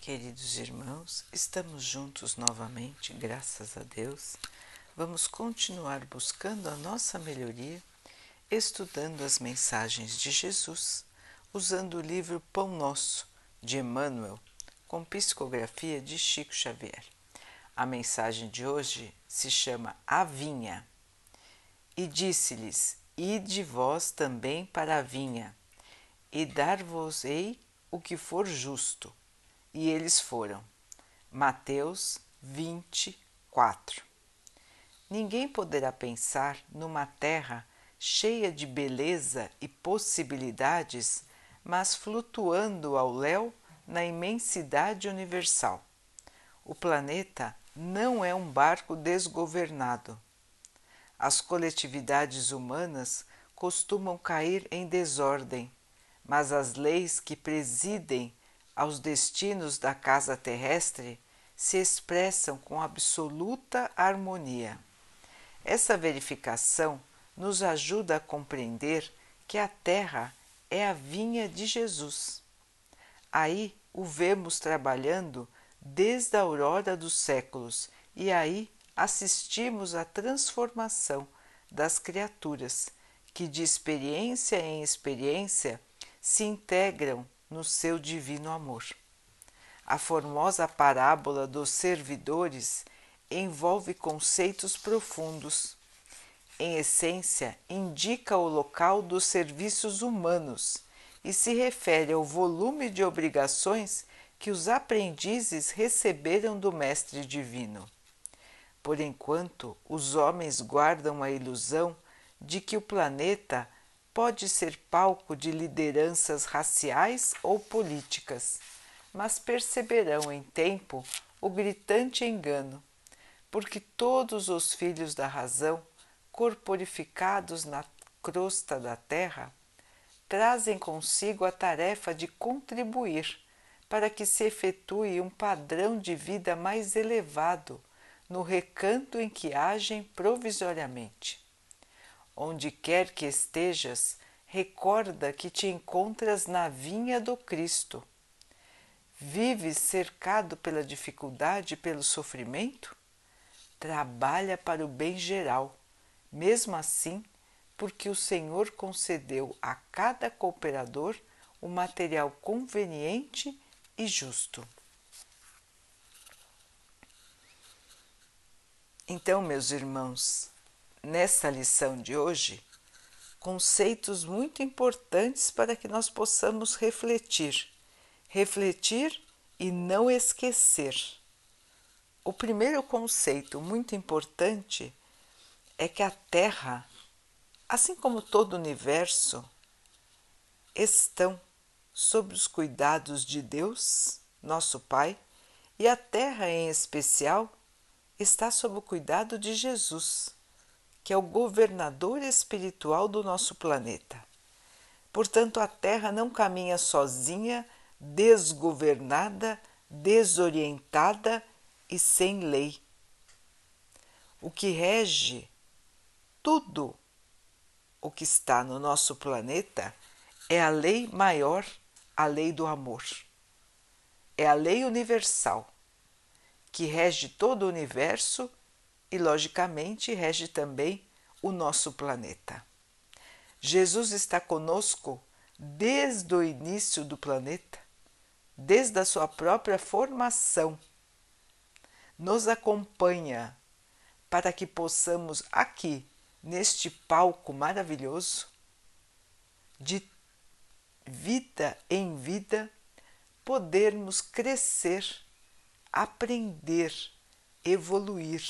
Queridos irmãos, estamos juntos novamente, graças a Deus. Vamos continuar buscando a nossa melhoria, estudando as mensagens de Jesus, usando o livro Pão Nosso, de Emmanuel, com psicografia de Chico Xavier. A mensagem de hoje se chama A Vinha. E disse-lhes: Ide vós também para a vinha, e dar-vos-ei o que for justo e eles foram. Mateus 24. Ninguém poderá pensar numa terra cheia de beleza e possibilidades, mas flutuando ao léu na imensidade universal. O planeta não é um barco desgovernado. As coletividades humanas costumam cair em desordem, mas as leis que presidem aos destinos da casa terrestre se expressam com absoluta harmonia. Essa verificação nos ajuda a compreender que a Terra é a vinha de Jesus. Aí o vemos trabalhando desde a aurora dos séculos e aí assistimos à transformação das criaturas que, de experiência em experiência, se integram no seu divino amor. A formosa parábola dos servidores envolve conceitos profundos. Em essência, indica o local dos serviços humanos e se refere ao volume de obrigações que os aprendizes receberam do Mestre Divino. Por enquanto, os homens guardam a ilusão de que o planeta pode ser palco de lideranças raciais ou políticas, mas perceberão em tempo o gritante engano, porque todos os filhos da razão, corporificados na crosta da terra, trazem consigo a tarefa de contribuir para que se efetue um padrão de vida mais elevado no recanto em que agem provisoriamente. Onde quer que estejas, recorda que te encontras na vinha do Cristo. Vives cercado pela dificuldade e pelo sofrimento? Trabalha para o bem geral, mesmo assim, porque o Senhor concedeu a cada cooperador o material conveniente e justo. Então, meus irmãos, nessa lição de hoje conceitos muito importantes para que nós possamos refletir. Refletir e não esquecer. O primeiro conceito muito importante é que a Terra, assim como todo o universo, estão sob os cuidados de Deus, nosso Pai, e a Terra em especial está sob o cuidado de Jesus que é o governador espiritual do nosso planeta. Portanto, a Terra não caminha sozinha, desgovernada, desorientada e sem lei. O que rege tudo o que está no nosso planeta é a lei maior, a lei do amor. É a lei universal que rege todo o universo e, logicamente, rege também o nosso planeta. Jesus está conosco desde o início do planeta, desde a sua própria formação. Nos acompanha para que possamos aqui, neste palco maravilhoso, de vida em vida, podermos crescer, aprender, evoluir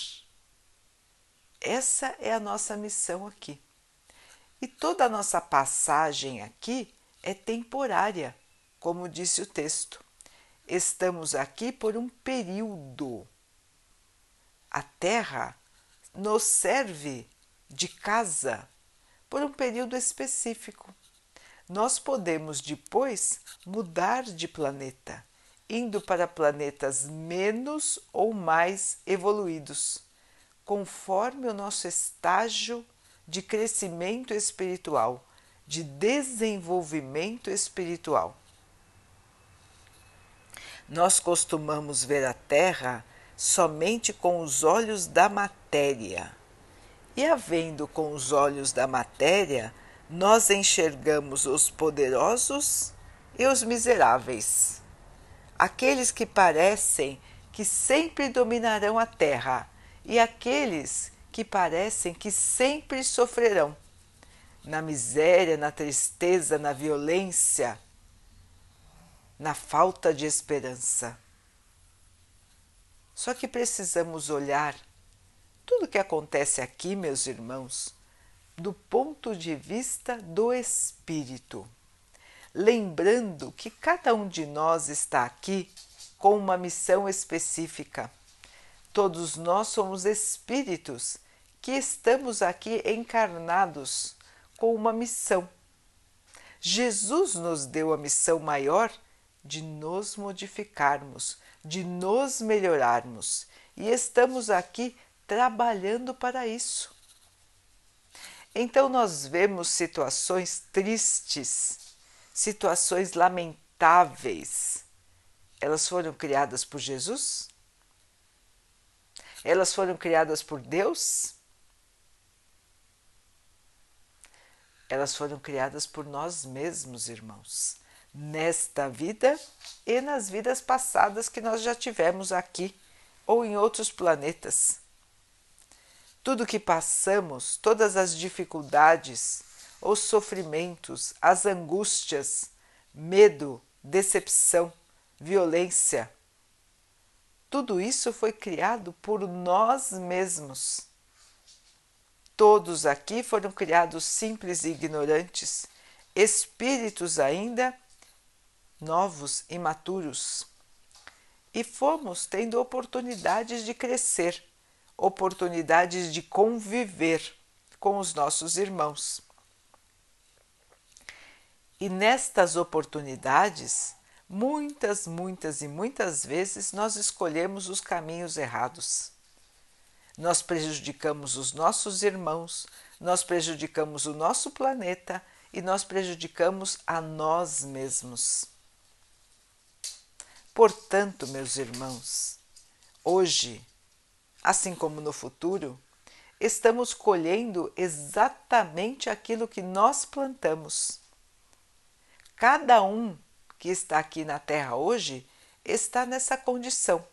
essa é a nossa missão aqui. E toda a nossa passagem aqui é temporária, como disse o texto. Estamos aqui por um período. A Terra nos serve de casa por um período específico. Nós podemos depois mudar de planeta, indo para planetas menos ou mais evoluídos conforme o nosso estágio de crescimento espiritual, de desenvolvimento espiritual. Nós costumamos ver a Terra somente com os olhos da matéria. E havendo com os olhos da matéria, nós enxergamos os poderosos e os miseráveis, aqueles que parecem que sempre dominarão a terra e aqueles que parecem que sempre sofrerão. Na miséria, na tristeza, na violência, na falta de esperança. Só que precisamos olhar tudo o que acontece aqui, meus irmãos, do ponto de vista do espírito. Lembrando que cada um de nós está aqui com uma missão específica. Todos nós somos espíritos que estamos aqui encarnados com uma missão. Jesus nos deu a missão maior de nos modificarmos, de nos melhorarmos, e estamos aqui trabalhando para isso. Então, nós vemos situações tristes, situações lamentáveis. Elas foram criadas por Jesus? Elas foram criadas por Deus? Elas foram criadas por nós mesmos, irmãos nesta vida e nas vidas passadas que nós já tivemos aqui ou em outros planetas. Tudo que passamos, todas as dificuldades, os sofrimentos, as angústias, medo, decepção, violência, tudo isso foi criado por nós mesmos. Todos aqui foram criados simples e ignorantes, espíritos ainda novos, imaturos. E fomos tendo oportunidades de crescer, oportunidades de conviver com os nossos irmãos. E nestas oportunidades, muitas, muitas e muitas vezes nós escolhemos os caminhos errados. Nós prejudicamos os nossos irmãos, nós prejudicamos o nosso planeta e nós prejudicamos a nós mesmos. Portanto, meus irmãos, hoje, assim como no futuro, estamos colhendo exatamente aquilo que nós plantamos. Cada um que está aqui na Terra hoje está nessa condição,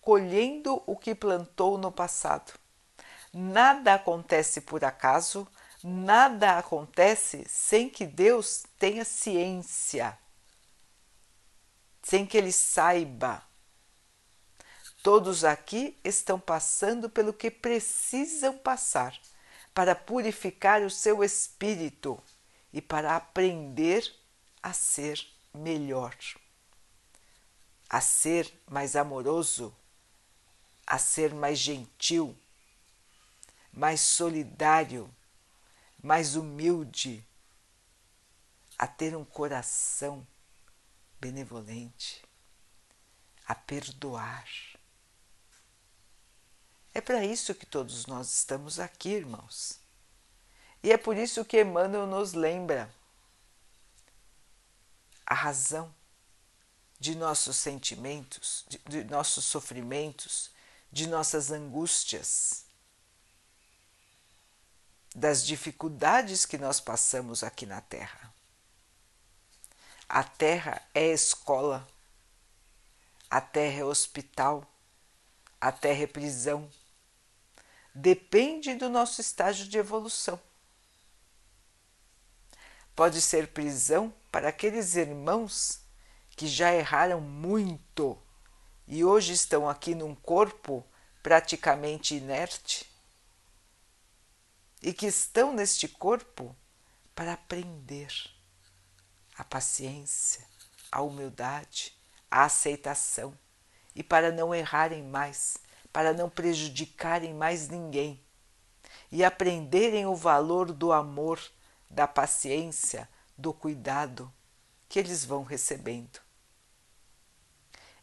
colhendo o que plantou no passado. Nada acontece por acaso, nada acontece sem que Deus tenha ciência sem que ele saiba. Todos aqui estão passando pelo que precisam passar para purificar o seu espírito e para aprender a ser melhor, a ser mais amoroso, a ser mais gentil, mais solidário, mais humilde, a ter um coração benevolente, a perdoar. É para isso que todos nós estamos aqui, irmãos. E é por isso que Emmanuel nos lembra a razão de nossos sentimentos, de, de nossos sofrimentos, de nossas angústias, das dificuldades que nós passamos aqui na Terra. A terra é escola, a terra é hospital, a terra é prisão. Depende do nosso estágio de evolução. Pode ser prisão para aqueles irmãos que já erraram muito e hoje estão aqui num corpo praticamente inerte e que estão neste corpo para aprender a paciência, a humildade, a aceitação e para não errarem mais, para não prejudicarem mais ninguém e aprenderem o valor do amor, da paciência, do cuidado que eles vão recebendo.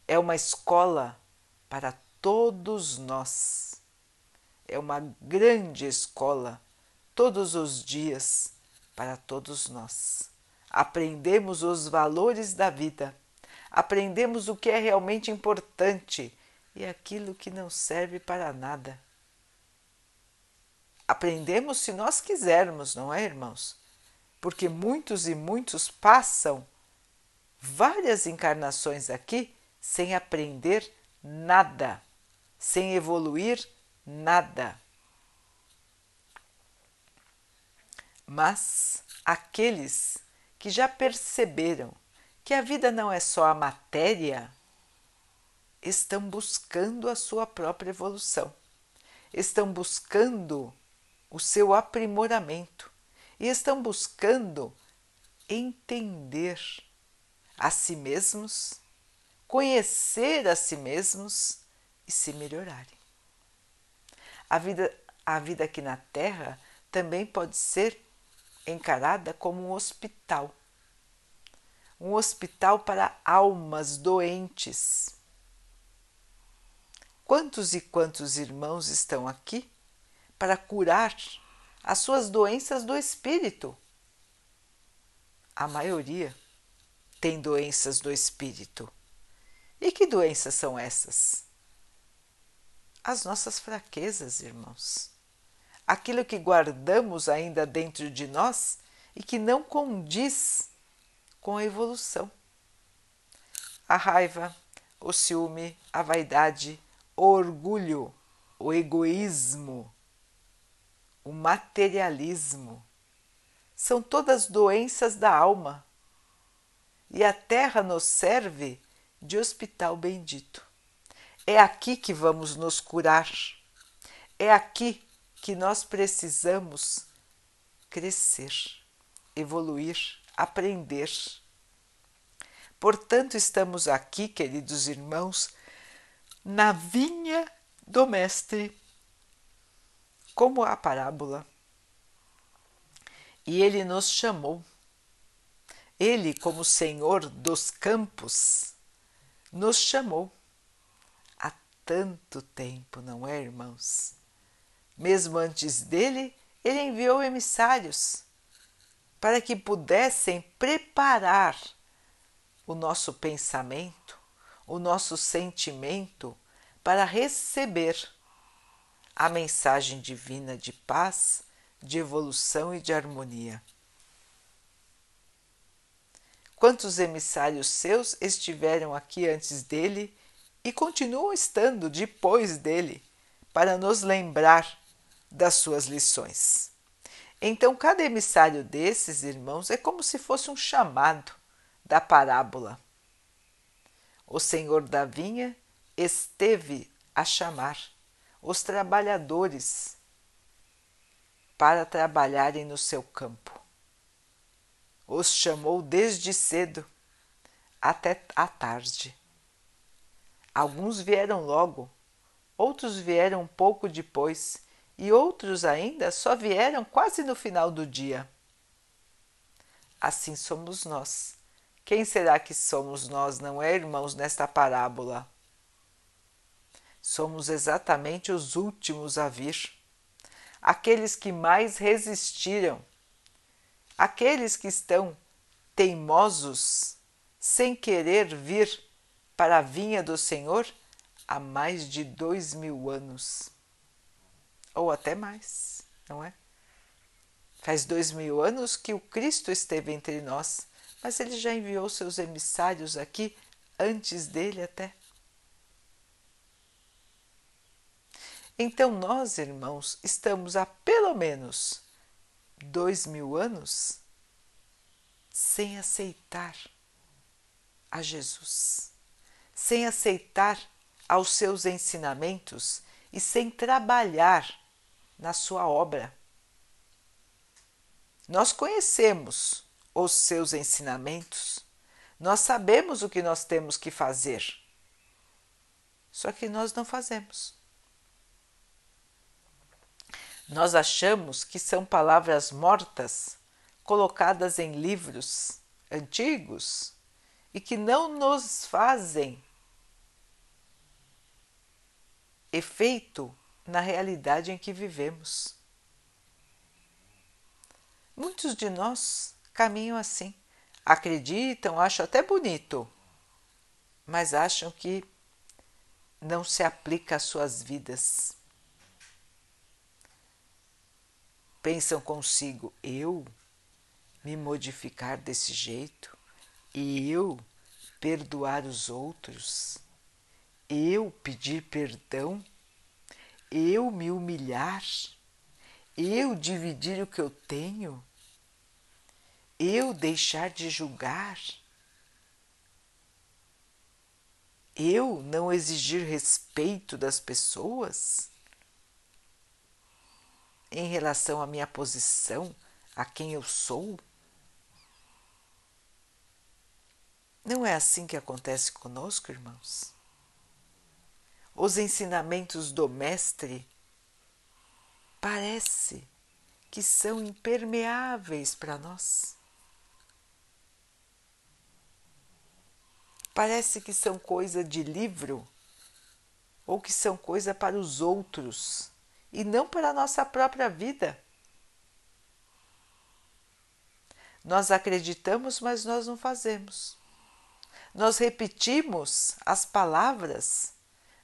É uma escola para todos nós. É uma grande escola todos os dias para todos nós aprendemos os valores da vida, aprendemos o que é realmente importante e aquilo que não serve para nada. Aprendemos se nós quisermos, não é, irmãos? Porque muitos e muitos passam várias encarnações aqui sem aprender nada, sem evoluir nada. Mas aqueles que já perceberam que a vida não é só a matéria, estão buscando a sua própria evolução, estão buscando o seu aprimoramento e estão buscando entender a si mesmos, conhecer a si mesmos e se melhorarem. A vida, a vida aqui na Terra também pode ser encarada como um hospital um hospital para almas doentes. Quantos e quantos irmãos estão aqui para curar as suas doenças do espírito? A maioria tem doenças do espírito. E que doenças são essas? As nossas fraquezas, irmãos aquilo que guardamos ainda dentro de nós e que não condiz com a evolução. A raiva, o ciúme, a vaidade, o orgulho, o egoísmo, o materialismo são todas doenças da alma. E a terra nos serve de hospital bendito. É aqui que vamos nos curar. É aqui que nós precisamos crescer, evoluir, aprender. Portanto, estamos aqui, queridos irmãos, na vinha do Mestre, como a parábola. E ele nos chamou. Ele, como Senhor dos campos, nos chamou há tanto tempo, não é, irmãos? Mesmo antes dele, ele enviou emissários para que pudessem preparar o nosso pensamento, o nosso sentimento para receber a mensagem divina de paz, de evolução e de harmonia. Quantos emissários seus estiveram aqui antes dele e continuam estando depois dele para nos lembrar das suas lições. Então, cada emissário desses irmãos é como se fosse um chamado da parábola. O senhor da vinha esteve a chamar os trabalhadores para trabalharem no seu campo. Os chamou desde cedo até a tarde. Alguns vieram logo, outros vieram um pouco depois e outros ainda só vieram quase no final do dia. Assim somos nós. Quem será que somos nós, não é, irmãos, nesta parábola? Somos exatamente os últimos a vir, aqueles que mais resistiram, aqueles que estão teimosos, sem querer vir para a vinha do Senhor há mais de dois mil anos ou até mais, não é? Faz dois mil anos que o Cristo esteve entre nós, mas ele já enviou seus emissários aqui antes dele até. Então nós, irmãos, estamos há pelo menos dois mil anos sem aceitar a Jesus, sem aceitar aos seus ensinamentos e sem trabalhar na sua obra. Nós conhecemos os seus ensinamentos, nós sabemos o que nós temos que fazer, só que nós não fazemos. Nós achamos que são palavras mortas colocadas em livros antigos e que não nos fazem efeito na realidade em que vivemos. Muitos de nós caminham assim, acreditam, acham até bonito mas acham que não se aplica às suas vidas. Pensam consigo, eu me modificar desse jeito, e eu perdoar os outros, eu pedir perdão, eu me humilhar, eu dividir o que eu tenho, eu deixar de julgar, eu não exigir respeito das pessoas em relação à minha posição, a quem eu sou. Não é assim que acontece conosco, irmãos? Os ensinamentos do Mestre parece que são impermeáveis para nós. Parece que são coisa de livro ou que são coisa para os outros e não para a nossa própria vida. Nós acreditamos, mas nós não fazemos. Nós repetimos as palavras,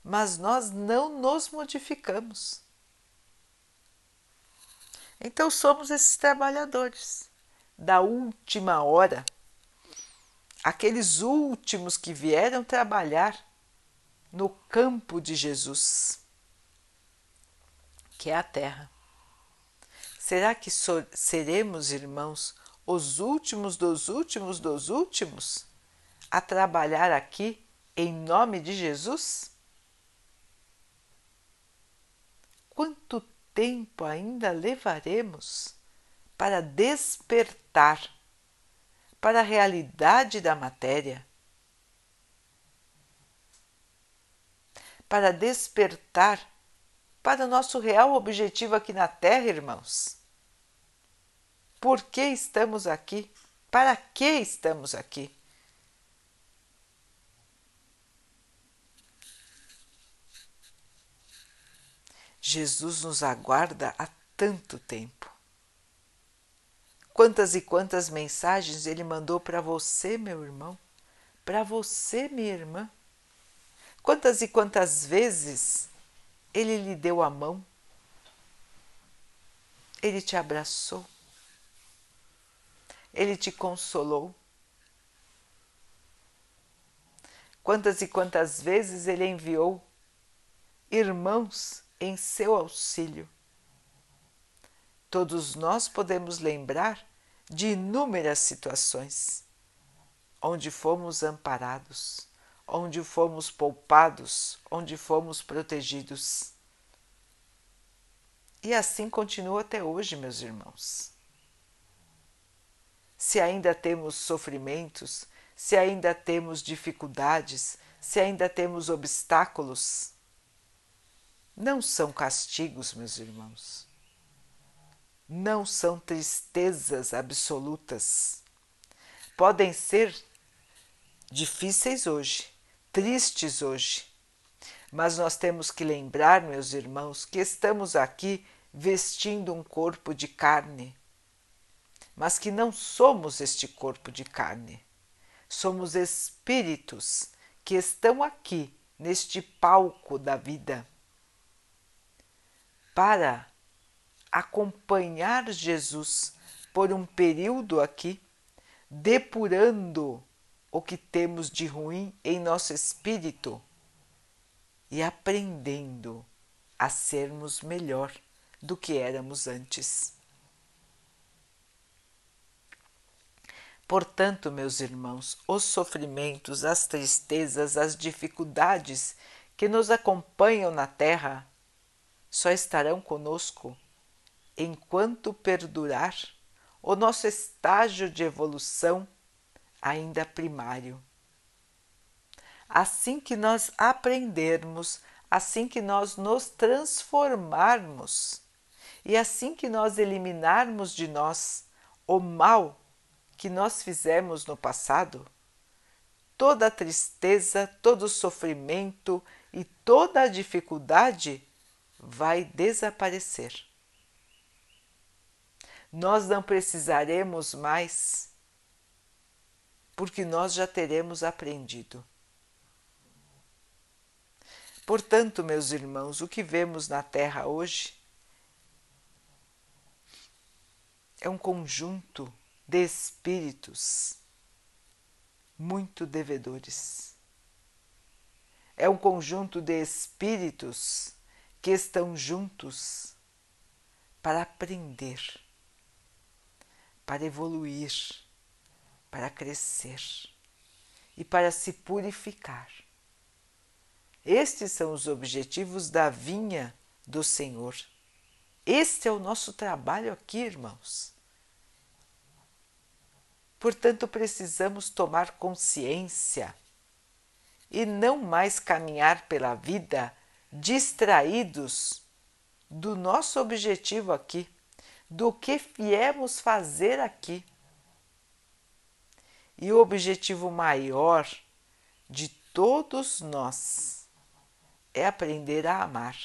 mas nós não nos modificamos. Então somos esses trabalhadores da última hora, aqueles últimos que vieram trabalhar no campo de Jesus, que é a terra. Será que seremos, irmãos, os últimos dos últimos dos últimos? a trabalhar aqui em nome de Jesus? Quanto tempo ainda levaremos para despertar para a realidade da matéria? Para despertar para o nosso real objetivo aqui na Terra, irmãos? Por que estamos aqui? Para que estamos aqui? Jesus nos aguarda há tanto tempo. Quantas e quantas mensagens ele mandou para você, meu irmão, para você, minha irmã. Quantas e quantas vezes ele lhe deu a mão, ele te abraçou, ele te consolou. Quantas e quantas vezes ele enviou irmãos em seu auxílio. Todos nós podemos lembrar de inúmeras situações onde fomos amparados, onde fomos poupados, onde fomos protegidos. E assim continua até hoje, meus irmãos. Se ainda temos sofrimentos, se ainda temos dificuldades, se ainda temos obstáculos, não são castigos, meus irmãos. Não são tristezas absolutas. Podem ser difíceis hoje, tristes hoje, mas nós temos que lembrar, meus irmãos, que estamos aqui vestindo um corpo de carne, mas que não somos este corpo de carne. Somos espíritos que estão aqui neste palco da vida para acompanhar Jesus por um período aqui, depurando o que temos de ruim em nosso espírito e aprendendo a sermos melhor do que éramos antes. Portanto, meus irmãos, os sofrimentos, as tristezas, as dificuldades que nos acompanham na terra só estarão conosco enquanto perdurar o nosso estágio de evolução ainda primário. Assim que nós aprendermos, assim que nós nos transformarmos e assim que nós eliminarmos de nós o mal que nós fizemos no passado, toda a tristeza, todo o sofrimento e toda a dificuldade vai desaparecer. Nós não precisaremos mais, porque nós já teremos aprendido. Portanto, meus irmãos, o que vemos na Terra hoje é um conjunto de espíritos muito devedores. É um conjunto de espíritos que estão juntos para aprender, para evoluir, para crescer e para se purificar. Estes são os objetivos da vinha do Senhor. Este é o nosso trabalho aqui, irmãos. Portanto, precisamos tomar consciência e não mais caminhar pela vida distraídos do nosso objetivo aqui, do que viemos fazer aqui. E o objetivo maior de todos nós é aprender a amar.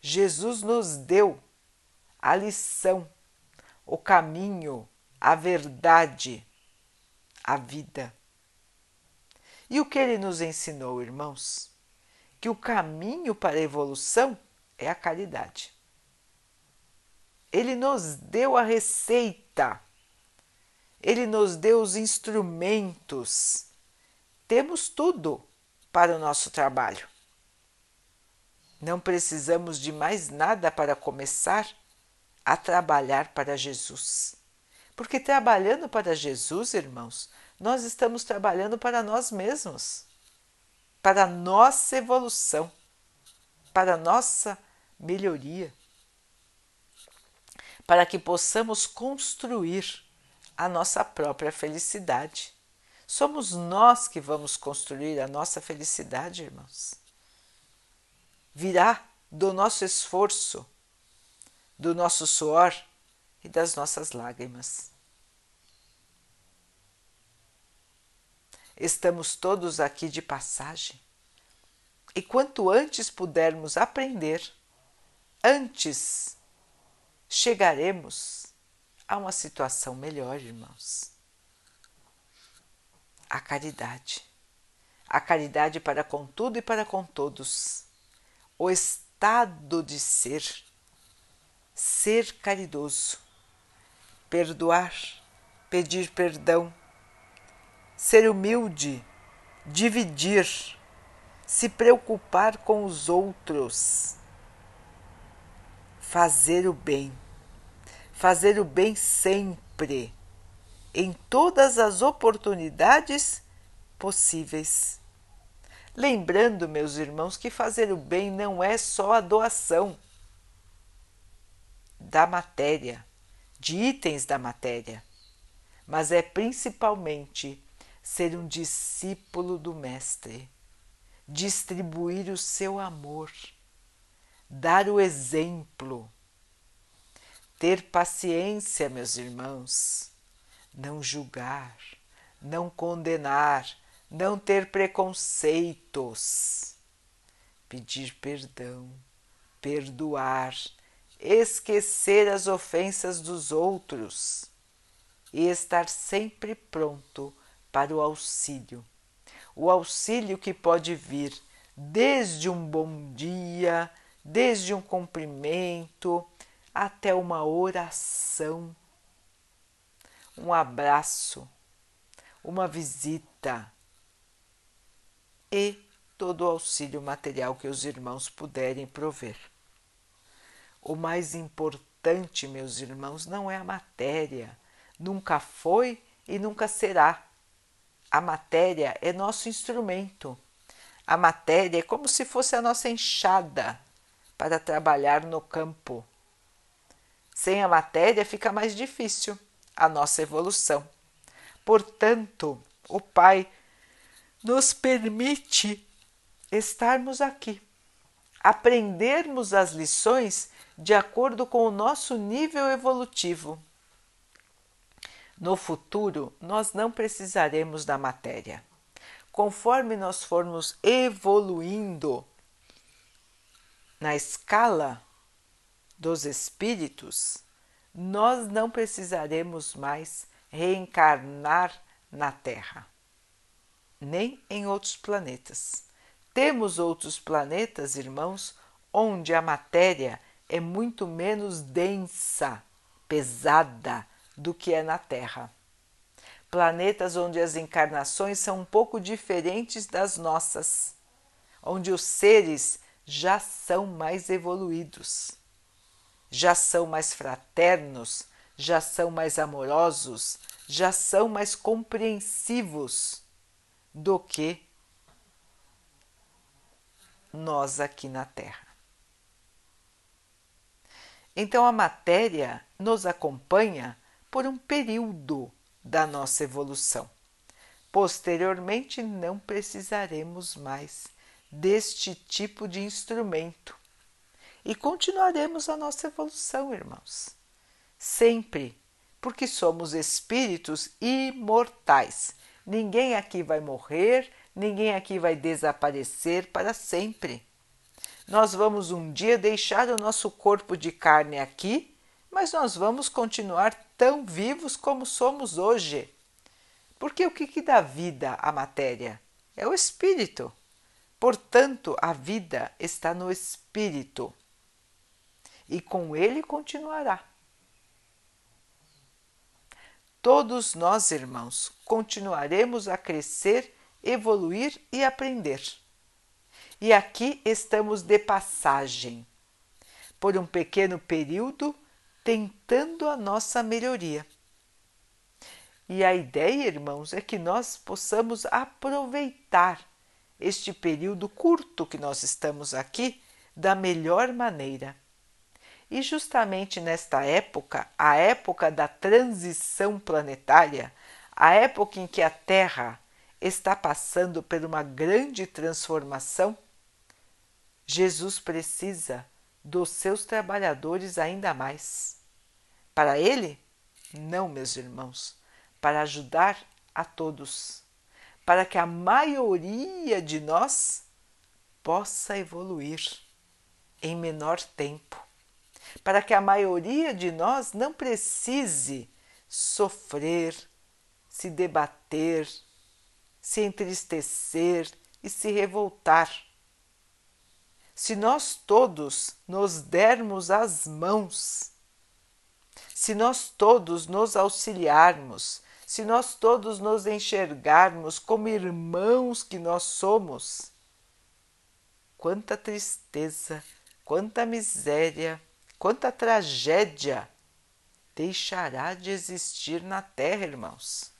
Jesus nos deu a lição, o caminho, a verdade, a vida. E o que ele nos ensinou, irmãos? Que o caminho para a evolução é a caridade. Ele nos deu a receita, ele nos deu os instrumentos, temos tudo para o nosso trabalho. Não precisamos de mais nada para começar a trabalhar para Jesus. Porque trabalhando para Jesus, irmãos, nós estamos trabalhando para nós mesmos, para a nossa evolução, para a nossa melhoria, para que possamos construir a nossa própria felicidade. Somos nós que vamos construir a nossa felicidade, irmãos virá do nosso esforço, do nosso suor e das nossas lágrimas. Estamos todos aqui de passagem e quanto antes pudermos aprender, antes chegaremos a uma situação melhor, irmãos. A caridade. A caridade para com tudo e para com todos. O estado de ser, ser caridoso, perdoar, pedir perdão, ser humilde, dividir, se preocupar com os outros, fazer o bem, fazer o bem sempre, em todas as oportunidades possíveis. Lembrando, meus irmãos, que fazer o bem não é só a doação da matéria, de itens da matéria, mas é principalmente ser um discípulo do Mestre, distribuir o seu amor, dar o exemplo, ter paciência, meus irmãos, não julgar, não condenar, não ter preconceitos, pedir perdão, perdoar, esquecer as ofensas dos outros e estar sempre pronto para o auxílio. O auxílio que pode vir desde um bom dia, desde um cumprimento até uma oração, um abraço, uma visita e todo o auxílio material que os irmãos puderem prover. O mais importante, meus irmãos, não é a matéria, nunca foi e nunca será. A matéria é nosso instrumento. A matéria é como se fosse a nossa enxada para trabalhar no campo. Sem a matéria fica mais difícil a nossa evolução. Portanto, o Pai nos permite estarmos aqui, aprendermos as lições de acordo com o nosso nível evolutivo. No futuro, nós não precisaremos da matéria. Conforme nós formos evoluindo na escala dos espíritos, nós não precisaremos mais reencarnar na Terra nem em outros planetas. Temos outros planetas, irmãos, onde a matéria é muito menos densa, pesada do que é na Terra. Planetas onde as encarnações são um pouco diferentes das nossas, onde os seres já são mais evoluídos, já são mais fraternos, já são mais amorosos, já são mais compreensivos do que nós aqui na Terra. Então a matéria nos acompanha por um período da nossa evolução. Posteriormente, não precisaremos mais deste tipo de instrumento e continuaremos a nossa evolução, irmãos. Sempre, porque somos espíritos imortais. Ninguém aqui vai morrer, ninguém aqui vai desaparecer para sempre. Nós vamos um dia deixar o nosso corpo de carne aqui, mas nós vamos continuar tão vivos como somos hoje. Porque o que, que dá vida à matéria? É o espírito. Portanto, a vida está no espírito e com ele continuará. Todos nós, irmãos, continuaremos a crescer, evoluir e aprender. E aqui estamos de passagem, por um pequeno período, tentando a nossa melhoria. E a ideia, irmãos, é que nós possamos aproveitar este período curto que nós estamos aqui da melhor maneira. E justamente nesta época, a época da transição planetária, a época em que a Terra está passando por uma grande transformação, Jesus precisa dos seus trabalhadores ainda mais. Para ele? Não, meus irmãos, para ajudar a todos, para que a maioria de nós possa evoluir em menor tempo para que a maioria de nós não precise sofrer, se debater, se entristecer e se revoltar. Se nós todos nos dermos as mãos, se nós todos nos auxiliarmos, se nós todos nos enxergarmos como irmãos que nós somos, quanta tristeza, quanta miséria Quanta tragédia deixará de existir na Terra, irmãos?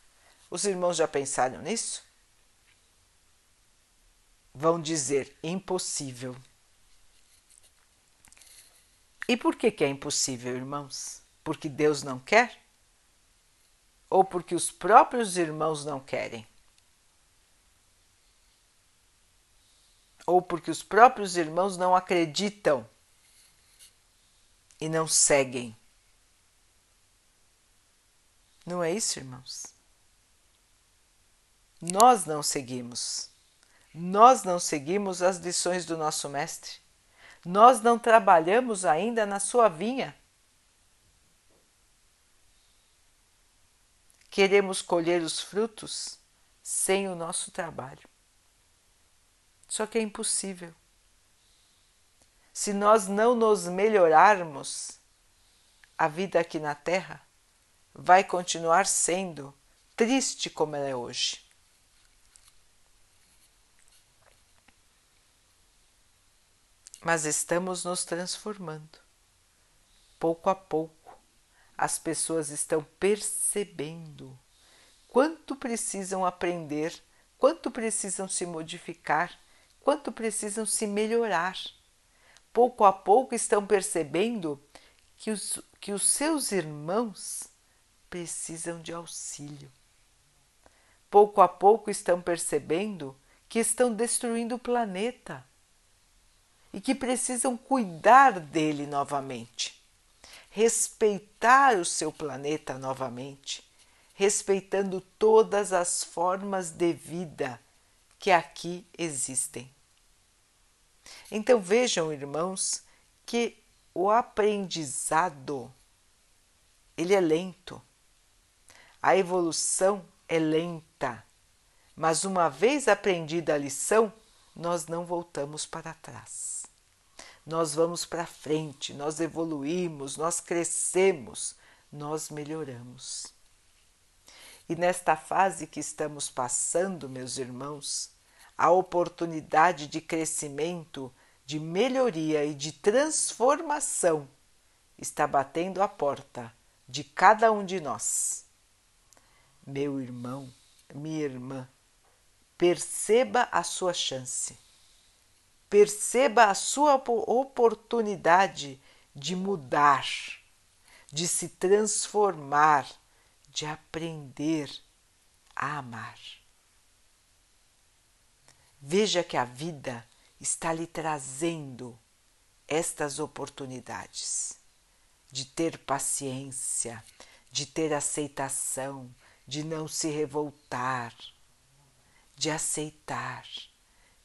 Os irmãos já pensaram nisso? Vão dizer impossível. E por que, que é impossível, irmãos? Porque Deus não quer? Ou porque os próprios irmãos não querem? Ou porque os próprios irmãos não acreditam e não seguem. Não é isso, irmãos? Nós não seguimos. Nós não seguimos as lições do nosso Mestre. Nós não trabalhamos ainda na sua vinha. Queremos colher os frutos sem o nosso trabalho. Só que é impossível se nós não nos melhorarmos, a vida aqui na Terra vai continuar sendo triste como ela é hoje. Mas estamos nos transformando. Pouco a pouco, as pessoas estão percebendo quanto precisam aprender, quanto precisam se modificar, quanto precisam se melhorar pouco a pouco estão percebendo que os, que os seus irmãos precisam de auxílio. Pouco a pouco estão percebendo que estão destruindo o planeta e que precisam cuidar dele novamente, respeitar o seu planeta novamente, respeitando todas as formas de vida que aqui existem. Então vejam, irmãos, que o aprendizado ele é lento. A evolução é lenta. Mas uma vez aprendida a lição, nós não voltamos para trás. Nós vamos para frente, nós evoluímos, nós crescemos, nós melhoramos. E nesta fase que estamos passando, meus irmãos, a oportunidade de crescimento, de melhoria e de transformação está batendo a porta de cada um de nós. Meu irmão, minha irmã, perceba a sua chance, perceba a sua oportunidade de mudar, de se transformar, de aprender a amar. Veja que a vida está lhe trazendo estas oportunidades de ter paciência, de ter aceitação, de não se revoltar, de aceitar,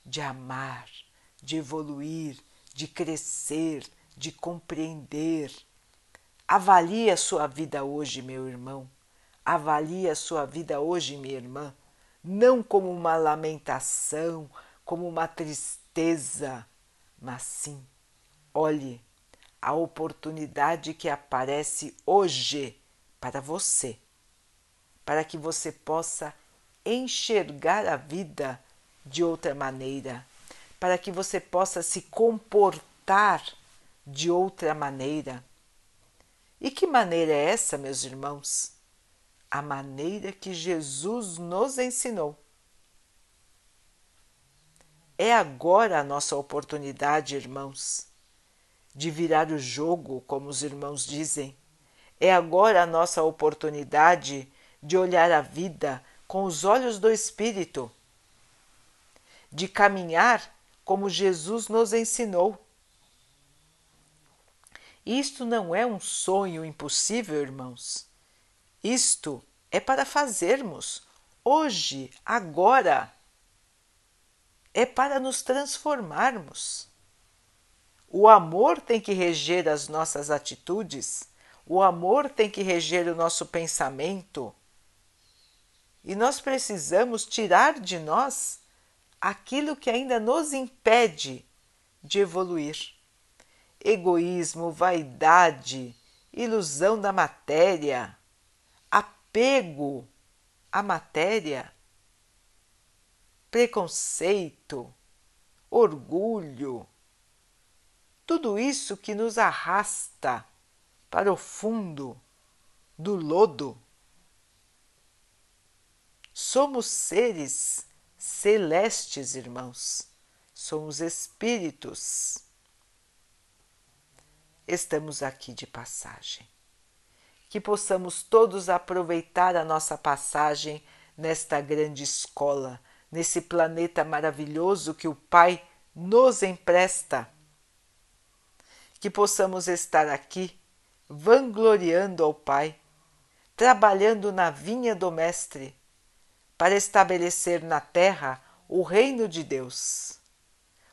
de amar, de evoluir, de crescer, de compreender. Avalie a sua vida hoje, meu irmão. Avalie a sua vida hoje, minha irmã, não como uma lamentação, como uma tristeza, mas sim, olhe a oportunidade que aparece hoje para você, para que você possa enxergar a vida de outra maneira, para que você possa se comportar de outra maneira. E que maneira é essa, meus irmãos? A maneira que Jesus nos ensinou. É agora a nossa oportunidade, irmãos de virar o jogo, como os irmãos dizem. É agora a nossa oportunidade de olhar a vida com os olhos do Espírito, de caminhar como Jesus nos ensinou. Isto não é um sonho impossível, irmãos. Isto é para fazermos hoje, agora. É para nos transformarmos. O amor tem que reger as nossas atitudes, o amor tem que reger o nosso pensamento. E nós precisamos tirar de nós aquilo que ainda nos impede de evoluir. Egoísmo, vaidade, ilusão da matéria, apego à matéria, preconceito, orgulho tudo isso que nos arrasta para o fundo do lodo. Somos seres celestes, irmãos, somos espíritos. Estamos aqui de passagem. Que possamos todos aproveitar a nossa passagem nesta grande escola, nesse planeta maravilhoso que o Pai nos empresta que possamos estar aqui vangloriando ao Pai, trabalhando na vinha do Mestre, para estabelecer na terra o reino de Deus,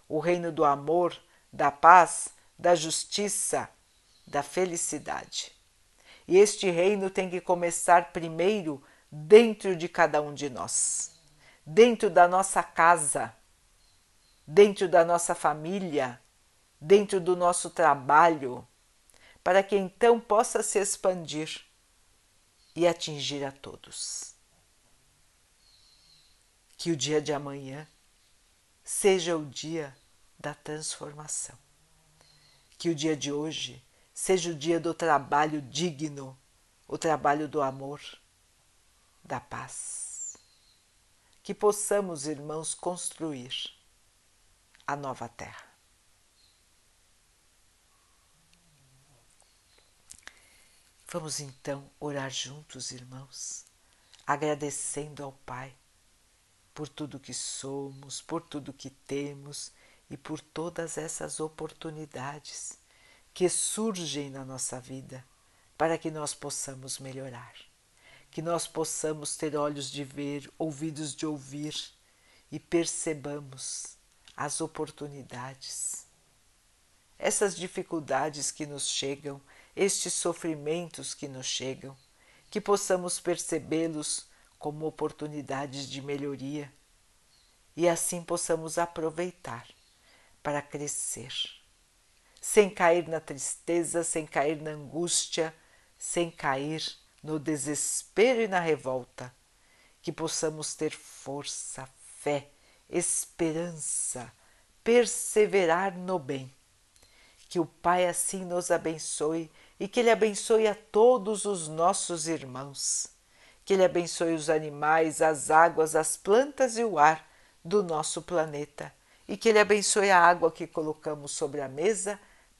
o reino do amor, da paz, da justiça, da felicidade. E este reino tem que começar primeiro dentro de cada um de nós, dentro da nossa casa, dentro da nossa família, dentro do nosso trabalho, para que então possa se expandir e atingir a todos. Que o dia de amanhã seja o dia da transformação. Que o dia de hoje seja o dia do trabalho digno, o trabalho do amor, da paz. Que possamos, irmãos, construir a nova terra. Vamos então orar juntos, irmãos, agradecendo ao Pai por tudo que somos, por tudo que temos e por todas essas oportunidades que surgem na nossa vida para que nós possamos melhorar, que nós possamos ter olhos de ver, ouvidos de ouvir e percebamos as oportunidades. Essas dificuldades que nos chegam estes sofrimentos que nos chegam, que possamos percebê-los como oportunidades de melhoria e assim possamos aproveitar para crescer, sem cair na tristeza, sem cair na angústia, sem cair no desespero e na revolta, que possamos ter força, fé, esperança, perseverar no bem. Que o Pai assim nos abençoe e que Ele abençoe a todos os nossos irmãos. Que Ele abençoe os animais, as águas, as plantas e o ar do nosso planeta. E que Ele abençoe a água que colocamos sobre a mesa